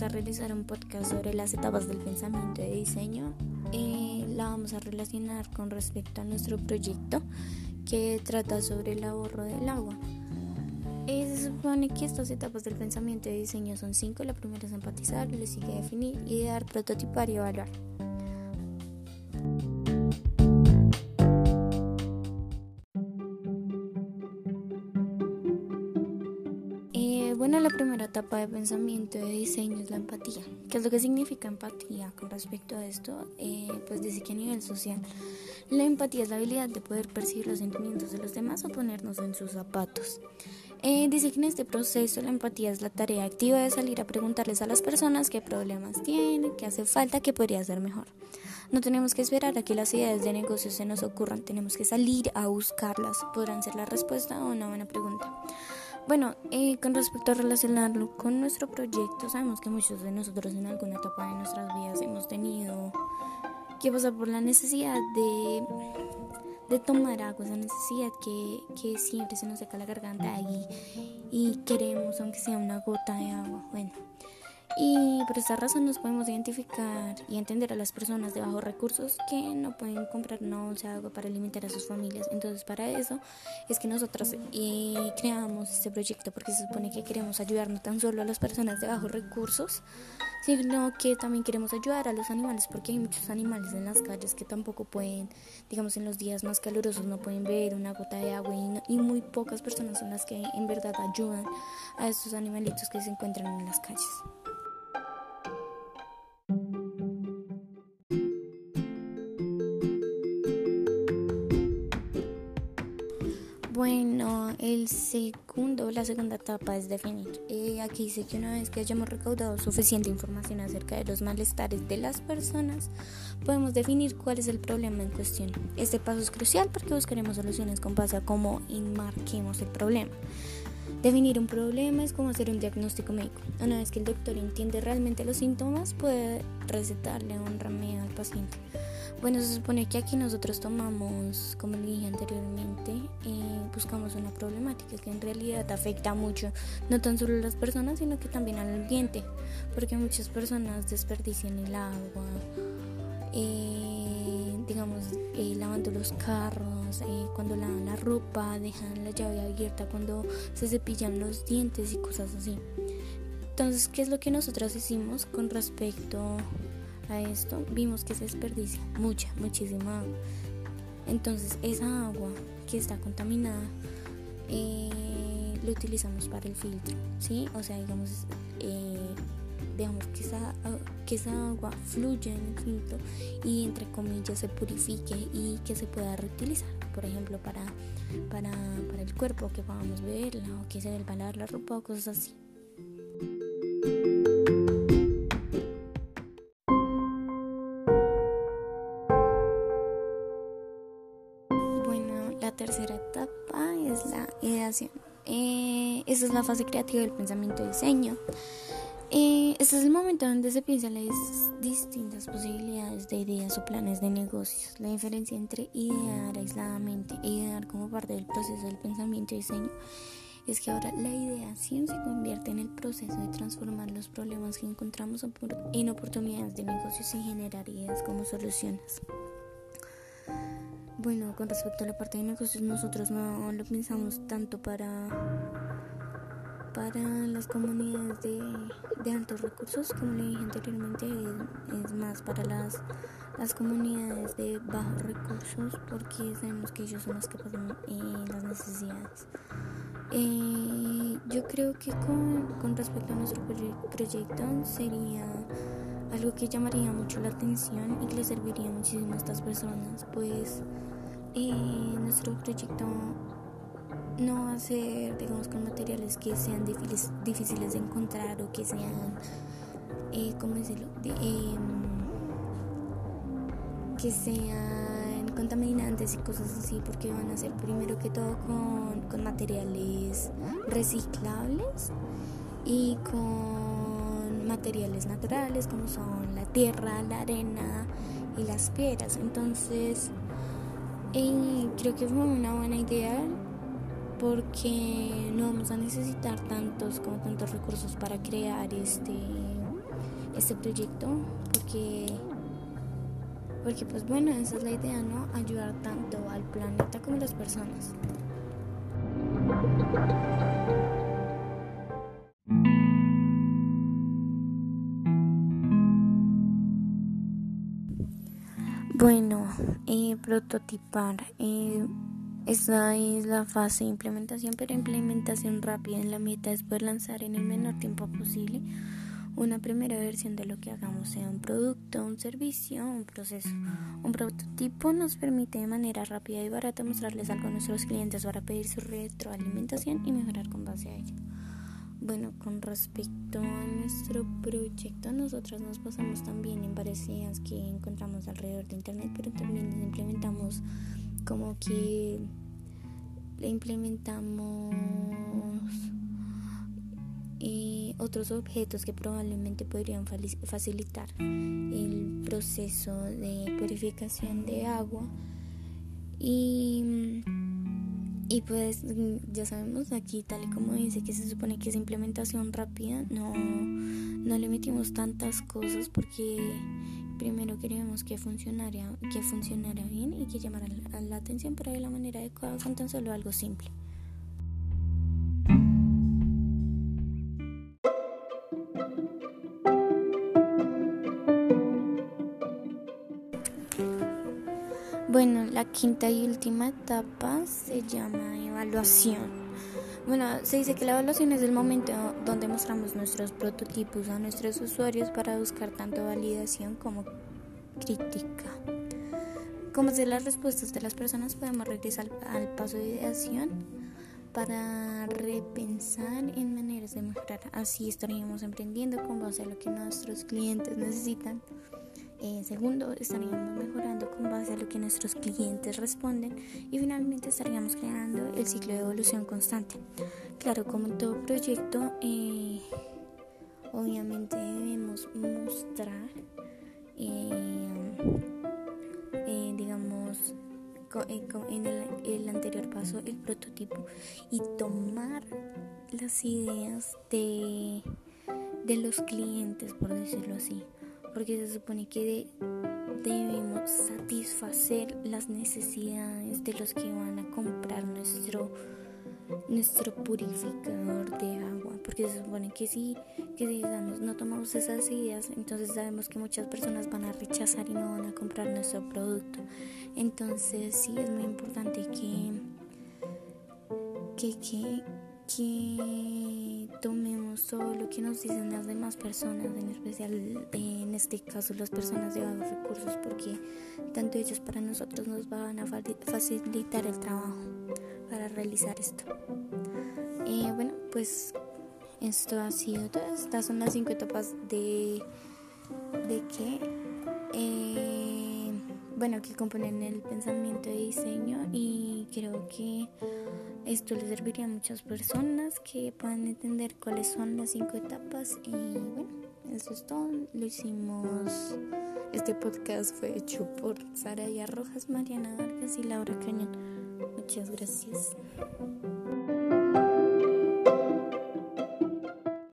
vamos a realizar un podcast sobre las etapas del pensamiento de diseño. Eh, la vamos a relacionar con respecto a nuestro proyecto que trata sobre el ahorro del agua. Eh, se supone que estas etapas del pensamiento de diseño son cinco. La primera es empatizar, le sigue definir, idear, prototipar y evaluar. Bueno, la primera etapa de pensamiento de diseño es la empatía. ¿Qué es lo que significa empatía con respecto a esto? Eh, pues dice que a nivel social, la empatía es la habilidad de poder percibir los sentimientos de los demás o ponernos en sus zapatos. Eh, dice que en este proceso la empatía es la tarea activa de salir a preguntarles a las personas qué problemas tienen, qué hace falta, qué podría ser mejor. No tenemos que esperar a que las ideas de negocio se nos ocurran, tenemos que salir a buscarlas. Podrán ser la respuesta a una buena pregunta. Bueno, eh, con respecto a relacionarlo con nuestro proyecto, sabemos que muchos de nosotros en alguna etapa de nuestras vidas hemos tenido que pasar por la necesidad de, de tomar agua, esa necesidad que, que siempre se nos seca la garganta y, y queremos, aunque sea una gota de agua. Bueno. Y por esta razón nos podemos identificar y entender a las personas de bajos recursos que no pueden comprar una bolsa de agua para alimentar a sus familias. Entonces para eso es que nosotros eh, creamos este proyecto porque se supone que queremos ayudar no tan solo a las personas de bajos recursos, sino que también queremos ayudar a los animales porque hay muchos animales en las calles que tampoco pueden, digamos en los días más calurosos no pueden ver una gota de agua y, y muy pocas personas son las que en verdad ayudan a estos animalitos que se encuentran en las calles. Bueno, el segundo, la segunda etapa es definir. Eh, aquí dice que una vez que hayamos recaudado suficiente información acerca de los malestares de las personas, podemos definir cuál es el problema en cuestión. Este paso es crucial porque buscaremos soluciones con base a cómo enmarquemos el problema. Definir un problema es como hacer un diagnóstico médico. Una vez que el doctor entiende realmente los síntomas, puede recetarle un remedio al paciente. Bueno, se supone que aquí nosotros tomamos, como le dije anteriormente, buscamos una problemática que en realidad afecta mucho, no tan solo a las personas, sino que también al ambiente, porque muchas personas desperdician el agua, eh, digamos, eh, lavando los carros, cuando lavan la ropa, dejan la llave abierta, cuando se cepillan los dientes y cosas así. Entonces, ¿qué es lo que nosotros hicimos con respecto a esto, vimos que se desperdicia mucha, muchísima agua. Entonces esa agua que está contaminada eh, lo utilizamos para el filtro, ¿sí? O sea, digamos, eh, que esa, que esa agua fluya en el filtro y entre comillas se purifique y que se pueda reutilizar, por ejemplo, para, para, para el cuerpo, que podamos beberla o que se deba lavar la ropa o cosas así. Eh, esa es la fase creativa del pensamiento y diseño. Eh, este es el momento donde se piensan las distintas posibilidades de ideas o planes de negocios. La diferencia entre idear aisladamente e idear como parte del proceso del pensamiento y diseño es que ahora la ideación se convierte en el proceso de transformar los problemas que encontramos en oportunidades de negocios y generar ideas como soluciones. Bueno, con respecto a la parte de negocios, nosotros no lo pensamos tanto para, para las comunidades de, altos recursos, como le dije anteriormente, es, más para las, las comunidades de bajos recursos, porque sabemos que ellos son los que pasan eh, las necesidades. Eh, yo creo que con, con respecto a nuestro proyecto sería algo que llamaría mucho la atención y que le serviría muchísimo a estas personas, pues eh, nuestro proyecto no va a ser, digamos, con materiales que sean difíciles, de encontrar o que sean, eh, ¿cómo decirlo? Em, que sean contaminantes y cosas así, porque van a ser primero que todo con, con materiales reciclables y con materiales naturales como son la tierra, la arena y las piedras. Entonces, y creo que fue una buena idea porque no vamos a necesitar tantos como tantos recursos para crear este este proyecto porque porque pues bueno, esa es la idea, ¿no? Ayudar tanto al planeta como a las personas. Eh, prototipar. Eh, es la fase de implementación, pero implementación rápida. En la meta es poder lanzar en el menor tiempo posible una primera versión de lo que hagamos, sea un producto, un servicio, un proceso. Un prototipo nos permite de manera rápida y barata mostrarles algo a nuestros clientes para pedir su retroalimentación y mejorar con base a ello. Bueno, con respecto a nuestro proyecto, nosotros nos basamos también en varias ideas que encontramos alrededor de Internet, pero también implementamos como que le implementamos otros objetos que probablemente podrían facilitar el proceso de purificación de agua. Y, y pues ya sabemos aquí tal y como dice que se supone que es implementación rápida no, no le metimos tantas cosas porque primero queríamos que funcionara, que funcionara bien y que llamara la, la atención pero de la manera adecuada con tan solo algo simple. Bueno, la quinta y última etapa se llama evaluación. Bueno, se dice que la evaluación es el momento donde mostramos nuestros prototipos a nuestros usuarios para buscar tanto validación como crítica. Como sé las respuestas de las personas, podemos regresar al paso de ideación para repensar en maneras de mejorar. Así estaríamos emprendiendo con base a lo que nuestros clientes necesitan. Eh, segundo, estaríamos mejorando con base a lo que nuestros clientes responden. Y finalmente estaríamos creando el ciclo de evolución constante. Claro, como en todo proyecto, eh, obviamente debemos mostrar, eh, digamos, en el, el, anterior paso, el prototipo y tomar las ideas de, de los clientes, por decirlo así porque se supone que debemos satisfacer las necesidades de los que van a comprar nuestro nuestro purificador de agua. Porque se supone que si que digamos no tomamos esas ideas entonces sabemos que muchas personas van a rechazar y no van a comprar nuestro producto. Entonces sí es muy importante que que, que que tomemos todo lo que nos dicen las demás personas, en especial en este caso las personas de bajos recursos, porque tanto ellos para nosotros nos van a facilitar el trabajo para realizar esto. Eh, bueno, pues esto ha sido todo. Estas son las cinco etapas de, de que, eh, bueno, que componen el pensamiento de diseño y creo que esto le serviría a muchas personas que puedan entender cuáles son las cinco etapas y bueno, eso es todo. Lo hicimos. Este podcast fue hecho por Saraya Rojas, Mariana Vargas y Laura Cañón. Muchas gracias.